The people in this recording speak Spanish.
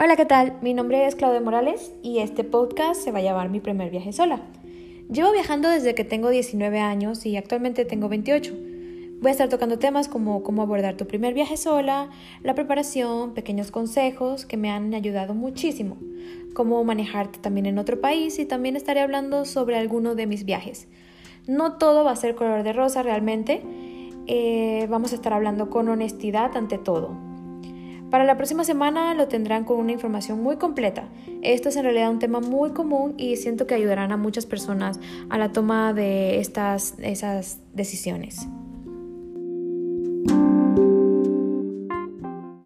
Hola, ¿qué tal? Mi nombre es Claudia Morales y este podcast se va a llamar Mi primer viaje sola. Llevo viajando desde que tengo 19 años y actualmente tengo 28. Voy a estar tocando temas como cómo abordar tu primer viaje sola, la preparación, pequeños consejos que me han ayudado muchísimo, cómo manejarte también en otro país y también estaré hablando sobre alguno de mis viajes. No todo va a ser color de rosa realmente, eh, vamos a estar hablando con honestidad ante todo. Para la próxima semana lo tendrán con una información muy completa. Esto es en realidad un tema muy común y siento que ayudarán a muchas personas a la toma de estas esas decisiones.